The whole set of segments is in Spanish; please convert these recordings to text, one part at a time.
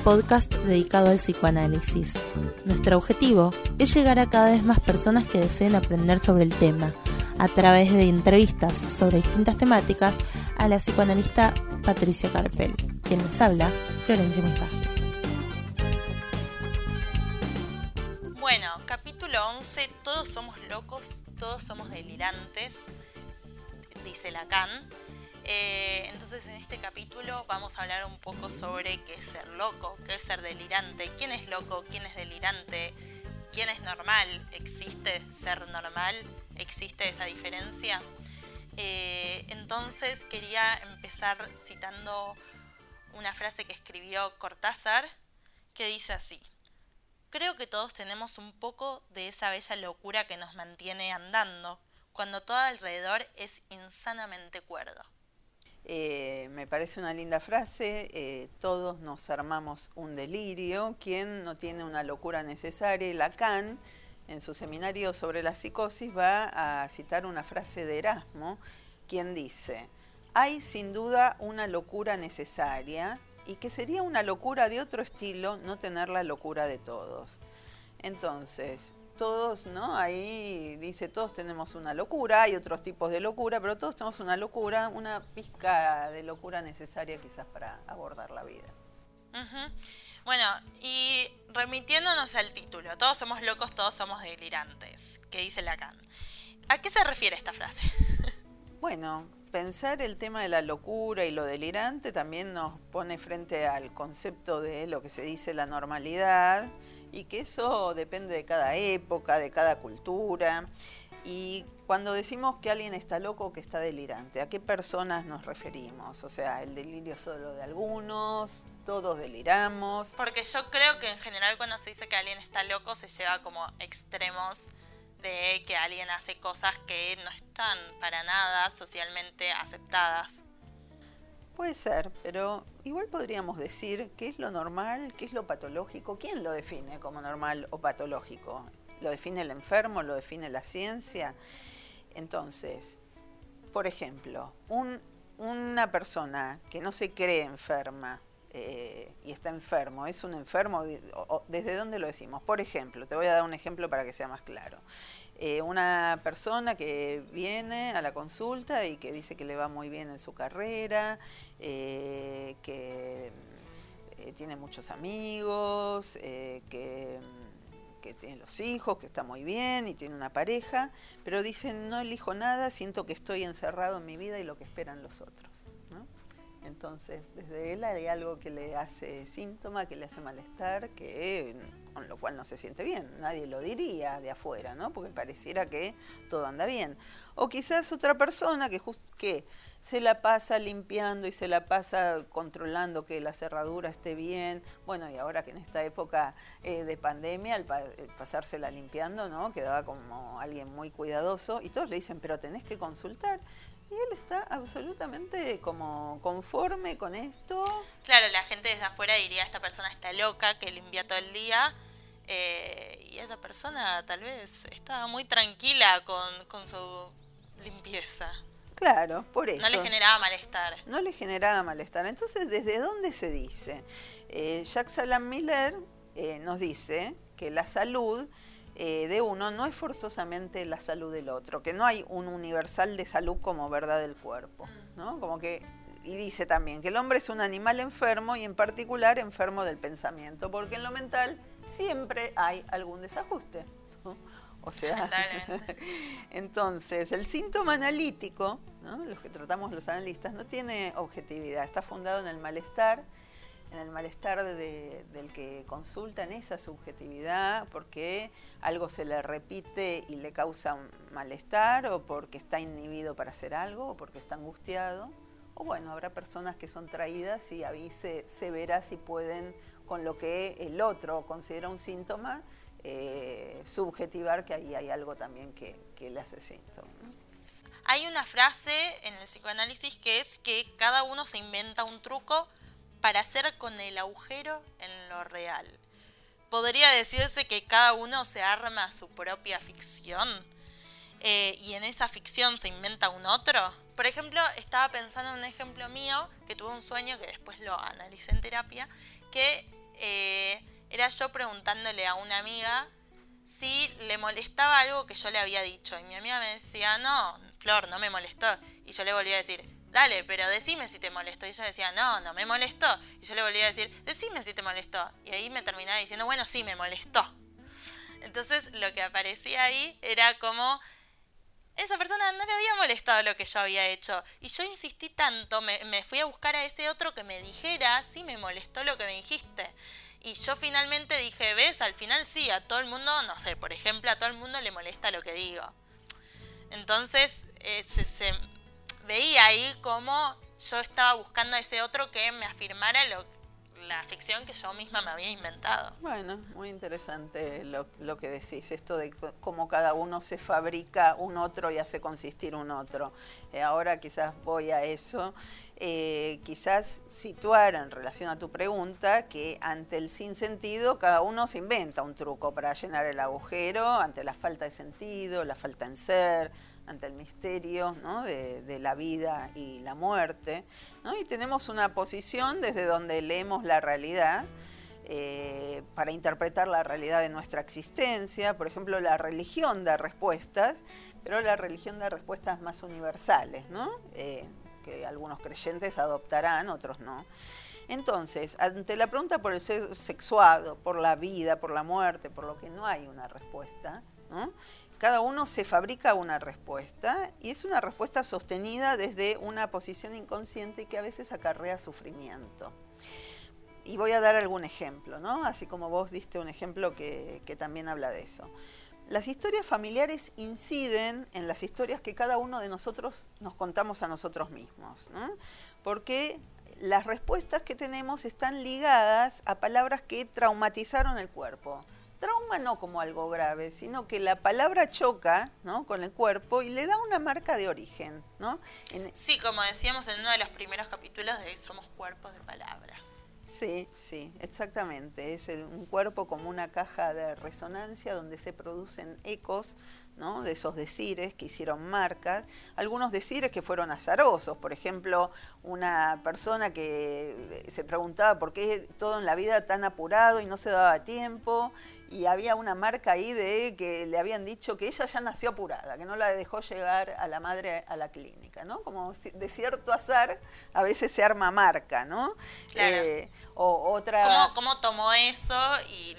podcast dedicado al psicoanálisis. Nuestro objetivo es llegar a cada vez más personas que deseen aprender sobre el tema, a través de entrevistas sobre distintas temáticas a la psicoanalista Patricia Carpel, quien les habla, Florencia Misbah. Bueno, capítulo 11, todos somos locos, todos somos delirantes, dice Lacan. Eh, entonces en este capítulo vamos a hablar un poco sobre qué es ser loco, qué es ser delirante, quién es loco, quién es delirante, quién es normal, existe ser normal, existe esa diferencia. Eh, entonces quería empezar citando una frase que escribió Cortázar que dice así. Creo que todos tenemos un poco de esa bella locura que nos mantiene andando, cuando todo alrededor es insanamente cuerdo. Eh, me parece una linda frase, eh, todos nos armamos un delirio, ¿quién no tiene una locura necesaria? Lacan, en su seminario sobre la psicosis, va a citar una frase de Erasmo, quien dice, hay sin duda una locura necesaria y que sería una locura de otro estilo no tener la locura de todos. Entonces, todos, ¿no? Ahí dice, todos tenemos una locura, hay otros tipos de locura, pero todos tenemos una locura, una pizca de locura necesaria quizás para abordar la vida. Bueno, y remitiéndonos al título, todos somos locos, todos somos delirantes, que dice Lacan. ¿A qué se refiere esta frase? bueno, pensar el tema de la locura y lo delirante también nos pone frente al concepto de lo que se dice la normalidad y que eso depende de cada época, de cada cultura. Y cuando decimos que alguien está loco o que está delirante, ¿a qué personas nos referimos? O sea, el delirio solo de algunos, todos deliramos. Porque yo creo que en general cuando se dice que alguien está loco se lleva como extremos de que alguien hace cosas que no están para nada socialmente aceptadas. Puede ser, pero igual podríamos decir qué es lo normal, qué es lo patológico. ¿Quién lo define como normal o patológico? ¿Lo define el enfermo? ¿Lo define la ciencia? Entonces, por ejemplo, una persona que no se cree enferma eh, y está enfermo, ¿es un enfermo? ¿Desde dónde lo decimos? Por ejemplo, te voy a dar un ejemplo para que sea más claro. Eh, una persona que viene a la consulta y que dice que le va muy bien en su carrera, eh, que tiene muchos amigos, que, tiene los hijos, que está muy bien y tiene una pareja, pero dice no elijo nada, siento que estoy encerrado en mi vida y lo que esperan los otros. Entonces, desde él hay algo que le hace síntoma, que le hace malestar, que con lo cual no se siente bien. Nadie lo diría de afuera, ¿no? Porque pareciera que todo anda bien. O quizás otra persona que, que se la pasa limpiando y se la pasa controlando que la cerradura esté bien. Bueno, y ahora que en esta época eh, de pandemia, el, pasársela limpiando, ¿no? Quedaba como alguien muy cuidadoso. Y todos le dicen, pero tenés que consultar. Y él está absolutamente como conforme con esto. Claro, la gente desde afuera diría, esta persona está loca, que limpia todo el día. Eh, y esa persona tal vez está muy tranquila con, con su limpieza. Claro, por eso. No le generaba malestar. No le generaba malestar. Entonces, ¿desde dónde se dice? Eh, Jacques Salam Miller eh, nos dice que la salud eh, de uno no es forzosamente la salud del otro, que no hay un universal de salud como verdad del cuerpo, ¿no? Como que y dice también que el hombre es un animal enfermo y en particular enfermo del pensamiento, porque en lo mental siempre hay algún desajuste. O sea, entonces el síntoma analítico, ¿no? los que tratamos los analistas, no tiene objetividad, está fundado en el malestar en el malestar del que consulta, en esa subjetividad, porque algo se le repite y le causa malestar, o porque está inhibido para hacer algo, o porque está angustiado. O bueno, habrá personas que son traídas y ahí se, verá si pueden, con lo que el otro considera un síntoma, eh, subjetivar que ahí hay algo también que, le hace síntoma. Hay una frase en el psicoanálisis que es que cada uno se inventa un truco para hacer con el agujero en lo real. Podría decirse que cada uno se arma su propia ficción eh, y en esa ficción se inventa un otro. Por ejemplo, estaba pensando en un ejemplo mío que tuve un sueño que después lo analicé en terapia, que eh, era yo preguntándole a una amiga si le molestaba algo que yo le había dicho. Y mi amiga me decía, no, Flor, no me molestó. Y yo le volvía a decir, dale, pero decime si te molestó. Y ella decía, no, no me molestó. Y yo le volvía a decir, decime si te molestó. Y ahí me terminaba diciendo, bueno, sí, me molestó. Entonces lo que aparecía ahí era como esa persona no le había molestado lo que yo había hecho. Y yo insistí tanto, me, me, fui a buscar a ese otro que me dijera si me molestó lo que me dijiste. Y yo finalmente dije, ves, al final sí, a todo el mundo, no sé, por ejemplo, a todo el mundo le molesta lo que digo. Entonces eh, se, se, veía ahí como yo estaba buscando a ese otro que me afirmara lo, la ficción que yo misma me había inventado. Bueno, muy interesante lo, lo, que decís, esto de cómo cada uno se fabrica un otro y hace consistir un otro. Eh, ahora quizás voy a eso, eh, quizás situar en relación a tu pregunta que ante el sinsentido cada uno se inventa un truco para llenar el agujero, ante la falta de sentido, la falta en ser, ante el misterio ¿no? de, de, la vida y la muerte. ¿no? Y tenemos una posición desde donde leemos la realidad eh, para interpretar la realidad de nuestra existencia. Por ejemplo, la religión da respuestas, pero la religión da respuestas más universales, ¿no? Eh, que algunos creyentes adoptarán, otros no. Entonces, ante la pregunta por el sexuado, por la vida, por la muerte, por lo que no hay una respuesta, ¿no? Cada uno se fabrica una respuesta y es una respuesta sostenida desde una posición inconsciente que a veces acarrea sufrimiento. Y voy a dar algún ejemplo, ¿no? Así como vos diste un ejemplo que, que también habla de eso. Las historias familiares inciden en las historias que cada uno de nosotros nos contamos a nosotros mismos, ¿no? Porque las respuestas que tenemos están ligadas a palabras que traumatizaron el cuerpo trauma no como algo grave, sino que la palabra choca ¿no? con el cuerpo y le da una marca de origen. ¿no? En... Sí, como decíamos en uno de los primeros capítulos de Somos cuerpos de palabras. Sí, sí, exactamente. Es el, un cuerpo como una caja de resonancia donde se producen ecos ¿no? de esos decires que hicieron marcas, algunos decires que fueron azarosos, por ejemplo, una persona que se preguntaba por qué todo en la vida tan apurado y no se daba tiempo, y había una marca ahí de que le habían dicho que ella ya nació apurada, que no la dejó llegar a la madre a la clínica, ¿no? Como de cierto azar a veces se arma marca, ¿no? Claro. Eh, o otra... ¿Cómo, ¿Cómo, tomó eso y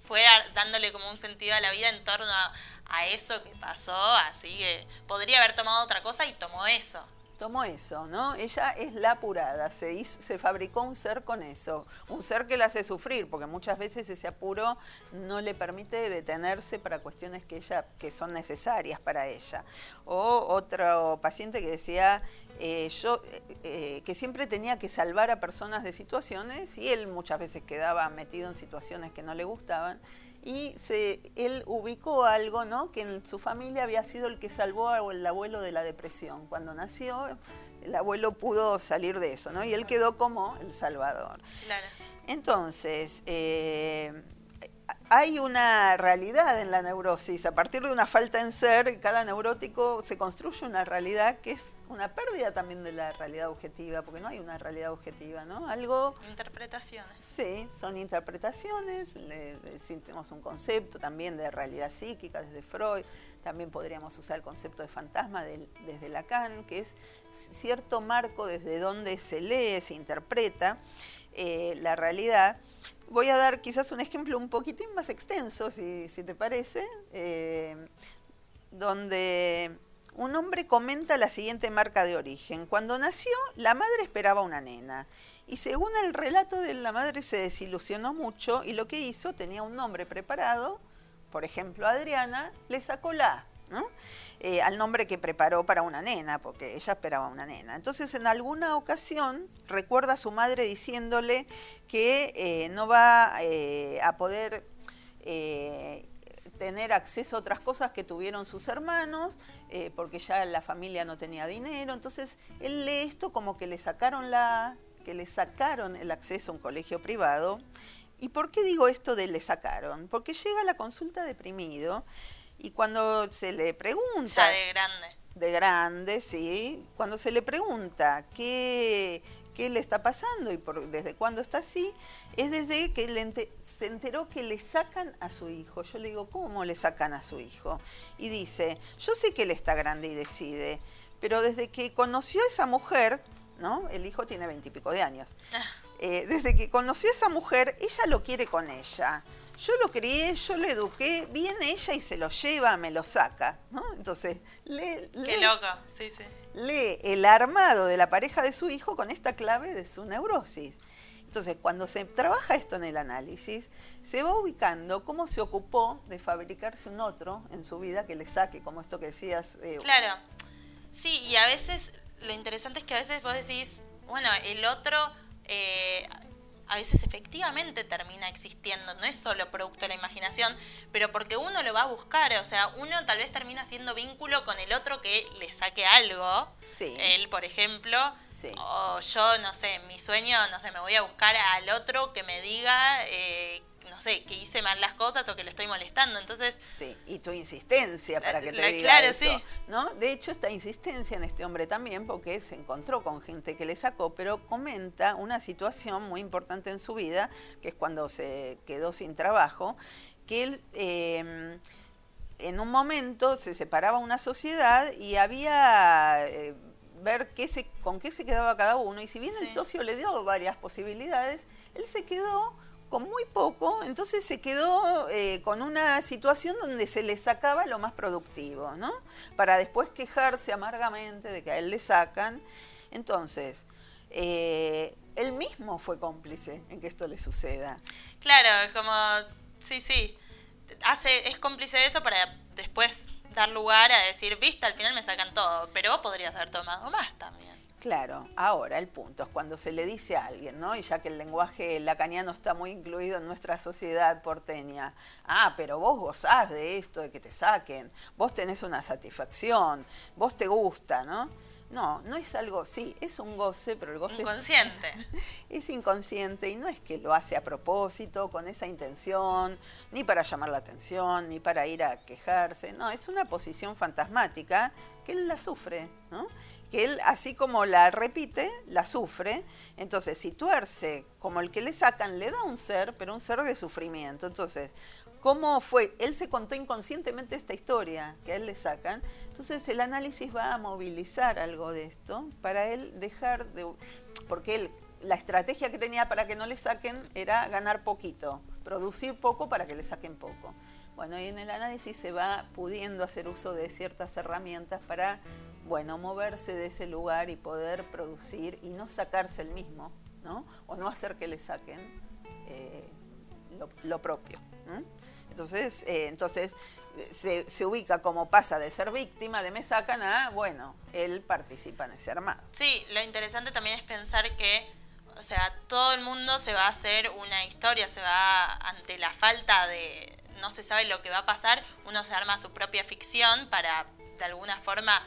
fue dándole como un sentido a la vida en torno a, a eso que pasó? Así que podría haber tomado otra cosa y tomó eso tomó eso, ¿no? Ella es la apurada, se, se fabricó un ser con eso, un ser que la hace sufrir, porque muchas veces ese apuro no le permite detenerse para cuestiones que, ella, que son necesarias para ella. O otro paciente que decía, eh, yo, eh, que siempre tenía que salvar a personas de situaciones y él muchas veces quedaba metido en situaciones que no le gustaban y se, él ubicó algo, ¿no? Que en su familia había sido el que salvó al abuelo de la depresión. Cuando nació, el abuelo pudo salir de eso, ¿no? Y él quedó como el salvador. Claro. Entonces, eh, hay una realidad en la neurosis. A partir de una falta en ser, cada neurótico se construye una realidad que es una pérdida también de la realidad objetiva, porque no hay una realidad objetiva, ¿no? Algo... Interpretaciones. Sí, son interpretaciones, le, le un concepto también de realidad psíquica desde Freud, también podríamos usar el concepto de fantasma de, desde Lacan, que es cierto marco desde donde se lee, se interpreta eh, la realidad. Voy a dar quizás un ejemplo un poquitín más extenso, si, si te parece, eh, donde un hombre comenta la siguiente marca de origen. Cuando nació, la madre esperaba una nena. Y según el relato de la madre se desilusionó mucho y lo que hizo, tenía un nombre preparado, por ejemplo Adriana, le sacó la eh, al nombre que preparó para una nena, porque ella esperaba una nena. Entonces en alguna ocasión recuerda a su madre diciéndole que eh, no va eh, a poder tener acceso a otras cosas que tuvieron sus hermanos, porque ya la familia no tenía dinero. Entonces él lee esto como que le sacaron la, que le sacaron el acceso a un colegio privado. ¿Y por qué digo esto de le sacaron? Porque llega la consulta deprimido y cuando se le pregunta... Ya de grande. De grande, sí. Cuando se le pregunta qué, qué le está pasando y por, desde cuándo está así, es desde que se enteró que le sacan a su hijo. Yo le digo, ¿cómo le sacan a su hijo? Y dice, yo sé que él está grande y decide, pero desde que conoció a esa mujer, ¿no? El hijo tiene veintipico de años. Ah. Eh, desde que conoció a esa mujer, ella lo quiere con ella. Yo lo crié, yo lo eduqué, viene ella y se lo lleva, me lo saca, ¿no? Entonces, lee, Qué loco, sí, sí. Lee el armado de la pareja de su hijo con esta clave de su neurosis. Entonces, cuando se trabaja esto en el análisis, se va ubicando cómo se ocupó de fabricarse un otro en su vida que le saque, como esto que decías. Eh, claro. Sí, y a veces lo interesante es que a veces vos decís, bueno, el otro eh, a veces efectivamente termina existiendo, no es solo producto de la imaginación, pero porque uno lo va a buscar, o sea, uno tal vez termina haciendo vínculo con el otro que le saque algo, sí. él por ejemplo, o yo, no sé, mi sueño, no sé, me voy a buscar al otro que me diga eh, no sé, que hice mal las cosas o que le estoy molestando. Entonces. Sí, y tu insistencia para que te diga claro, eso, sí. ¿no? De hecho, esta insistencia en este hombre también, porque se encontró con gente que le sacó, pero comenta una situación muy importante en su vida, que es cuando se quedó sin trabajo, que él. Em, en un momento se separaba una sociedad y había eh, ver qué se, con qué se quedaba cada uno. Y si bien el socio le dio varias posibilidades, él se quedó con muy poco, entonces se quedó eh, con una situación donde se le sacaba lo más productivo, ¿no? Para después quejarse amargamente de que a él le sacan. Entonces, eh, él mismo fue cómplice en que esto le suceda. Claro, como, sí, sí, hace, es cómplice de eso para después dar lugar a decir, viste, al final me sacan todo, pero podrías haber tomado más también. Claro, ahora el punto es cuando se le dice a alguien, ¿no? Y ya que el lenguaje lacaniano está muy incluido en nuestra sociedad porteña, ah, pero vos gozás de esto, de que te saquen, vos tenés una satisfacción, vos te gusta, ¿no? No, no es algo, sí, es un goce, pero el goce inconsciente. Es, es inconsciente y no es que lo hace a propósito, con esa intención, ni para llamar la atención, ni para ir a quejarse, no, es una posición fantasmática que él la sufre, ¿no? Que él, así como la repite, la sufre. Entonces, si tuerce como el que le sacan, le da un ser, pero un ser de sufrimiento. Entonces, ¿cómo fue? Él se contó inconscientemente esta historia que a él le sacan. Entonces, el análisis va a movilizar algo de esto para él dejar de... Porque él, la estrategia que tenía para que no le saquen era ganar poquito, producir poco para que le saquen poco. Bueno, y en el análisis se va pudiendo hacer uso de ciertas herramientas para bueno, moverse de ese lugar y poder producir y no sacarse el mismo, ¿no? O no hacer que le saquen eh, lo, propio. Entonces, eh, entonces se, se, ubica como pasa de ser víctima de me sacan a, bueno, él participa en ese armado. Sí, lo interesante también es pensar que, o sea, todo el mundo se va a hacer una historia, se va ante la falta de, no se sabe lo que va a pasar, uno se arma su propia ficción para, de alguna forma,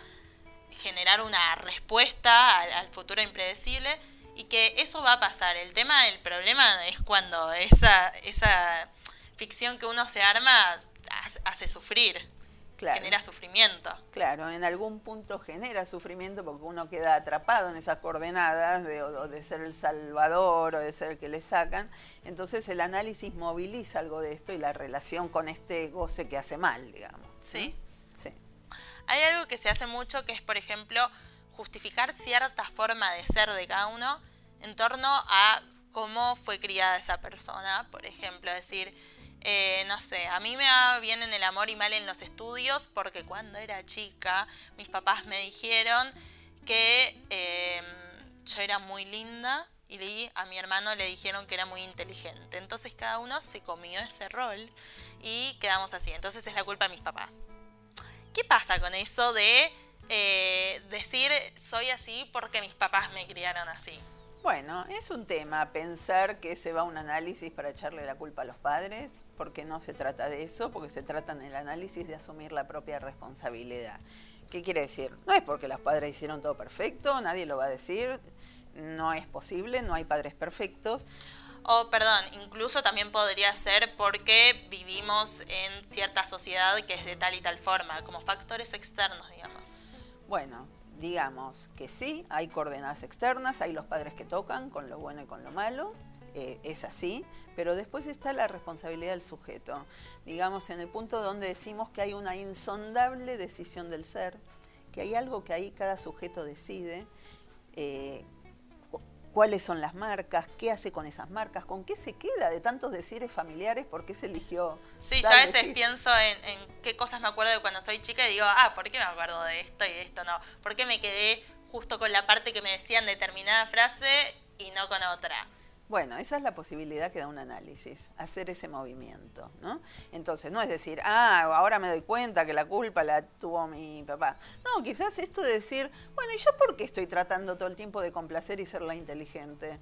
generar una respuesta al, futuro impredecible y que eso va a pasar. El tema del problema es cuando esa, esa ficción que uno se arma hace sufrir. Genera sufrimiento. Claro, en algún punto genera sufrimiento porque uno queda atrapado en esas coordenadas de, de ser el salvador o de ser el que le sacan. Entonces el análisis moviliza algo de esto y la relación con este goce que hace mal, digamos. Sí. Hay algo que se hace mucho que es, por ejemplo, justificar cierta forma de ser de cada uno en torno a cómo fue criada esa persona. Por ejemplo, decir, eh, no sé, a mí me va bien en el amor y mal en los estudios porque cuando era chica mis papás me dijeron que em, yo era muy linda y a mi hermano le dijeron que era muy inteligente. Entonces cada uno se comió ese rol y quedamos así. Entonces es la culpa de mis papás. ¿Qué pasa con eso de eh, decir soy así porque mis papás me criaron así? Bueno, es un tema pensar que se va a un análisis para echarle la culpa a los padres, porque no se trata de eso, porque se trata en el análisis de asumir la propia responsabilidad. ¿Qué quiere decir? No es porque los padres hicieron todo perfecto, nadie lo va a decir, no es posible, no hay padres perfectos. O, perdón, incluso también podría ser porque vivimos en cierta sociedad que es de tal y tal forma, como factores externos, digamos. Bueno, digamos que sí, hay coordenadas externas, hay los padres que tocan con lo bueno y con lo malo, eh, es así, pero después está la responsabilidad del sujeto. Digamos, en el punto donde decimos que hay una insondable decisión del ser, que hay algo que ahí cada sujeto decide, eh, cuáles son las marcas, qué hace con esas marcas, con qué se queda de tantos decires familiares, por qué se eligió. Sí, yo a veces pienso en, qué cosas me acuerdo de cuando soy chica y digo, ah, ¿por qué me acuerdo de esto y de esto no? ¿Por qué me quedé justo con la parte que me decían determinada frase y no con otra? Bueno, esa es la posibilidad que da un análisis, hacer ese movimiento, ¿no? Entonces, no es decir, ah, ahora me doy cuenta que la culpa la tuvo mi papá. No, quizás esto de decir, bueno, ¿y yo por qué estoy tratando todo el tiempo de complacer y ser la inteligente?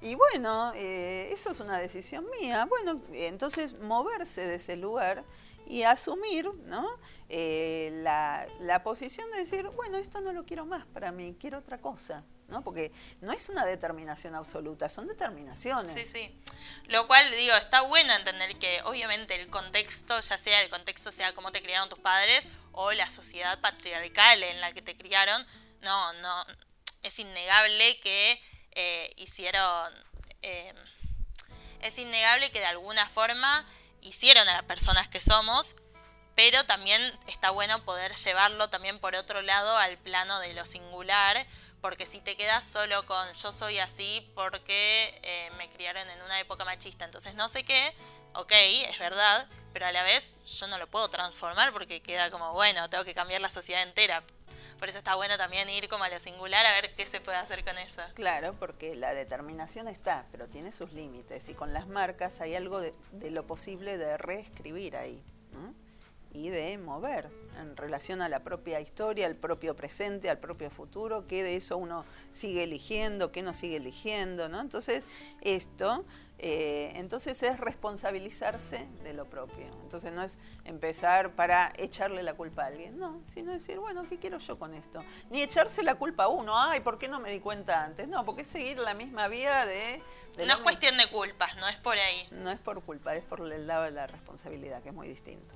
Y bueno, eh, eso es una decisión mía. Bueno, entonces moverse de ese lugar y asumir ¿no? Eh, la, la posición de decir, bueno, esto no lo quiero más para mí, quiero otra cosa. ¿No? Porque no es una determinación absoluta, son determinaciones. Sí, sí. Lo cual, digo, está bueno entender que obviamente el contexto, ya sea el contexto sea cómo te criaron tus padres o la sociedad patriarcal en la que te criaron, no, no, es innegable que eh, hicieron, eh, es innegable que de alguna forma hicieron a las personas que somos, pero también está bueno poder llevarlo también por otro lado al plano de lo singular, porque si te quedas solo con yo soy así porque eh, me criaron en una época machista, entonces no sé qué, ok, es verdad, pero a la vez yo no lo puedo transformar porque queda como, bueno, tengo que cambiar la sociedad entera. Por eso está bueno también ir como a lo singular a ver qué se puede hacer con eso. Claro, porque la determinación está, pero tiene sus límites y con las marcas hay algo de, de lo posible de reescribir ahí. Y de mover en relación a la propia historia, al propio presente, al propio futuro, qué de eso uno sigue eligiendo, qué no sigue eligiendo, ¿no? Entonces, esto, eh, entonces es responsabilizarse de lo propio. Entonces no es empezar para echarle la culpa a alguien, no, sino decir, bueno, ¿qué quiero yo con esto? Ni echarse la culpa a uno, ay, ¿por qué no me di cuenta antes? No, porque es seguir la misma vía de... no es cuestión de culpas, no es por ahí. No es por culpa, es por el lado de la responsabilidad, que es muy distinto.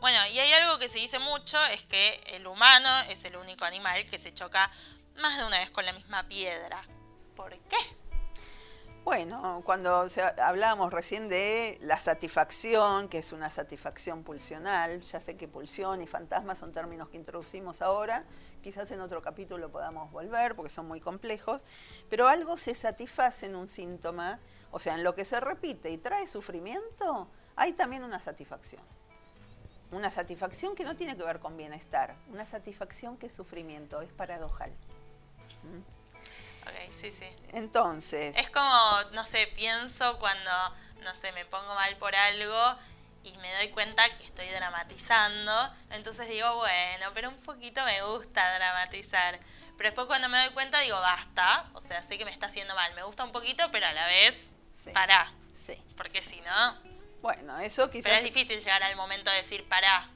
Bueno, y hay algo que se dice mucho, es que el humano es el único animal que se choca más de una vez con la misma piedra. ¿Por qué? Bueno, cuando hablábamos recién de la satisfacción, que es una satisfacción pulsional, ya sé que pulsión y fantasma son términos que introducimos ahora, quizás en otro capítulo podamos volver porque son muy complejos, pero algo se satisface en un síntoma, o sea, en lo que se repite y trae sufrimiento, hay también una satisfacción una satisfacción que no tiene que ver con bienestar, una satisfacción que es sufrimiento, es paradojal. ¿Mm? Ok, sí, sí. Entonces. Es como, no sé, pienso cuando, no sé, me pongo mal por algo y me doy cuenta que estoy dramatizando, entonces digo, bueno, pero un poquito me gusta dramatizar. Pero después cuando me doy cuenta digo, basta, o sea, sé que me está haciendo mal, me gusta un poquito, pero a la vez, sí. pará. Sí. Porque si no, bueno, eso quizás... Pero es difícil llegar al momento de decir, pará.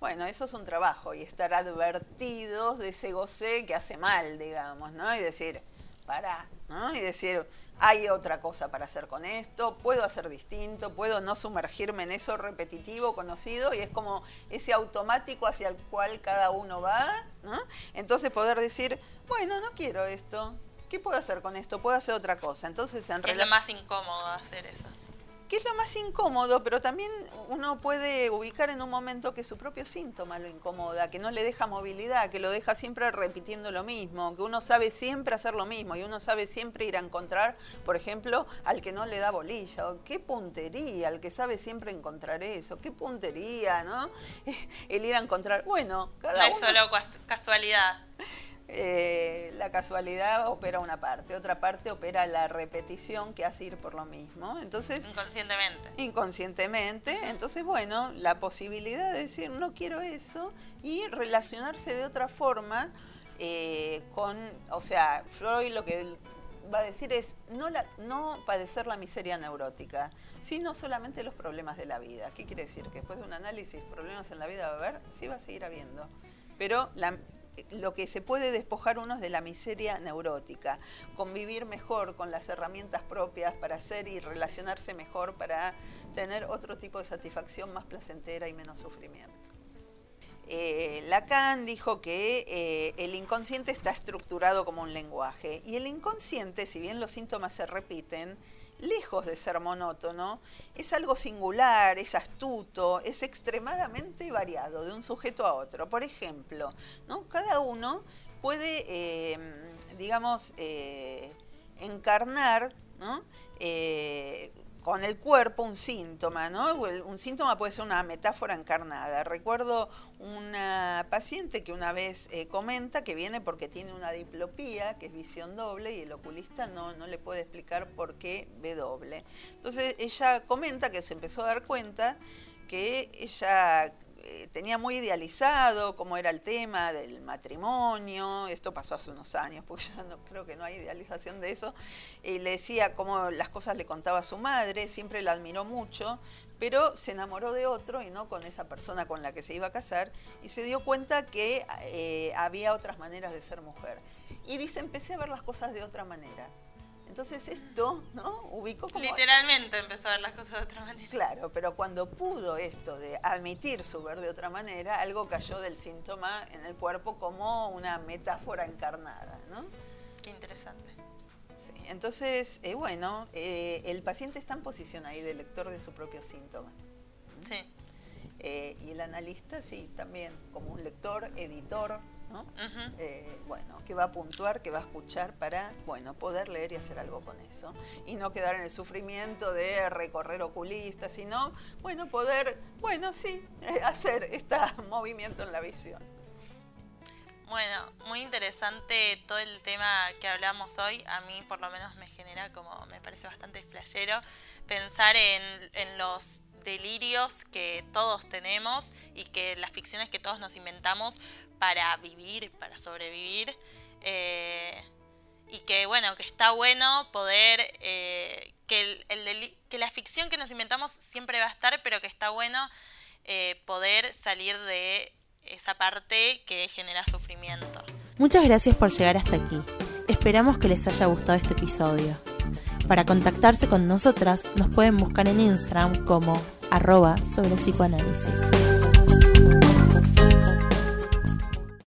Bueno, eso es un trabajo y estar advertidos de ese goce que hace mal, digamos, ¿no? Y decir, pará, ¿no? Y decir, hay otra cosa para hacer con esto, puedo hacer distinto, puedo no sumergirme en eso repetitivo, conocido, y es como ese automático hacia el cual cada uno va, ¿no? Entonces poder decir, bueno, no quiero esto, ¿qué puedo hacer con esto? Puedo hacer otra cosa. Entonces, en Es lo más incómodo hacer eso que es lo más incómodo, pero también uno puede ubicar en un momento que su propio síntoma lo incomoda, que no le deja movilidad, que lo deja siempre repitiendo lo mismo, que uno sabe siempre hacer lo mismo y uno sabe siempre ir a encontrar, por ejemplo, al que no le da bolilla, qué puntería, al que sabe siempre encontrar eso, qué puntería, ¿no? El ir a encontrar, bueno, cada no es solo casualidad. Eh, la casualidad opera una parte, otra parte opera la repetición que hace ir por lo mismo. Entonces, inconscientemente. Inconscientemente. Entonces, bueno, la posibilidad de decir no quiero eso y relacionarse de otra forma eh, con, o sea, Freud lo que va a decir es no, la, no padecer la miseria neurótica, sino solamente los problemas de la vida. ¿Qué quiere decir? Que después de un análisis, problemas en la vida va a haber, sí va a seguir habiendo. Pero la, lo que se puede despojar uno es de la miseria neurótica, convivir mejor con las herramientas propias para hacer y relacionarse mejor para tener otro tipo de satisfacción más placentera y menos sufrimiento. eh, Lacan dijo que eh, el inconsciente está estructurado como un lenguaje y el inconsciente, si bien los síntomas se repiten, lejos de ser monótono, es algo singular, es astuto, es extremadamente variado de un sujeto a otro. Por ejemplo, ¿no? cada uno puede, eh, digamos, encarnar ¿no? Con el cuerpo un síntoma, ¿no? Un síntoma puede ser una metáfora encarnada. Recuerdo una paciente que una vez eh, comenta que viene porque tiene una diplopía, que es visión doble, y el oculista no, no le puede explicar por qué ve doble. Entonces ella comenta que se empezó a dar cuenta que ella eh, tenía muy idealizado cómo era el tema del matrimonio, esto pasó hace unos años, porque ya no creo que no hay idealización de eso, y le decía cómo las cosas le contaba su madre, siempre la admiró mucho, pero se enamoró de otro y no con esa persona con la que se iba a casar, y se dio cuenta que eh, había otras maneras de ser mujer. Y dice, empecé a ver las cosas de otra manera. Entonces esto, ¿no? Ubicó como... Literalmente empezó a ver las cosas de otra manera. Claro, pero cuando pudo esto de admitir su ver de otra manera, algo cayó del síntoma en el cuerpo como una metáfora encarnada, ¿no? Qué interesante. Sí, entonces, eh, bueno, eh, el paciente está en posición ahí de lector de su propio síntoma. Sí. Eh, y el analista, sí, también como un lector, editor, eh, bueno, que va a puntuar, que va a escuchar para, bueno, poder leer y hacer algo con eso. Y no quedar en el sufrimiento de recorrer oculistas, sino, bueno, poder, bueno, sí, eh, hacer este movimiento en la visión. Bueno, muy interesante todo el tema que hablamos hoy. A mí por lo menos me genera como, me parece bastante flashero pensar en, en los delirios que todos tenemos y que las ficciones que todos nos inventamos para vivir, para sobrevivir. Eh, y que bueno, que está bueno poder, eh, que, el, que la ficción que nos inventamos siempre va a estar, pero que está bueno eh, poder salir de esa parte que genera sufrimiento. Muchas gracias por llegar hasta aquí. Esperamos que les haya gustado este episodio. Para contactarse con nosotras nos pueden buscar en Instagram como arroba sobre psicoanálisis.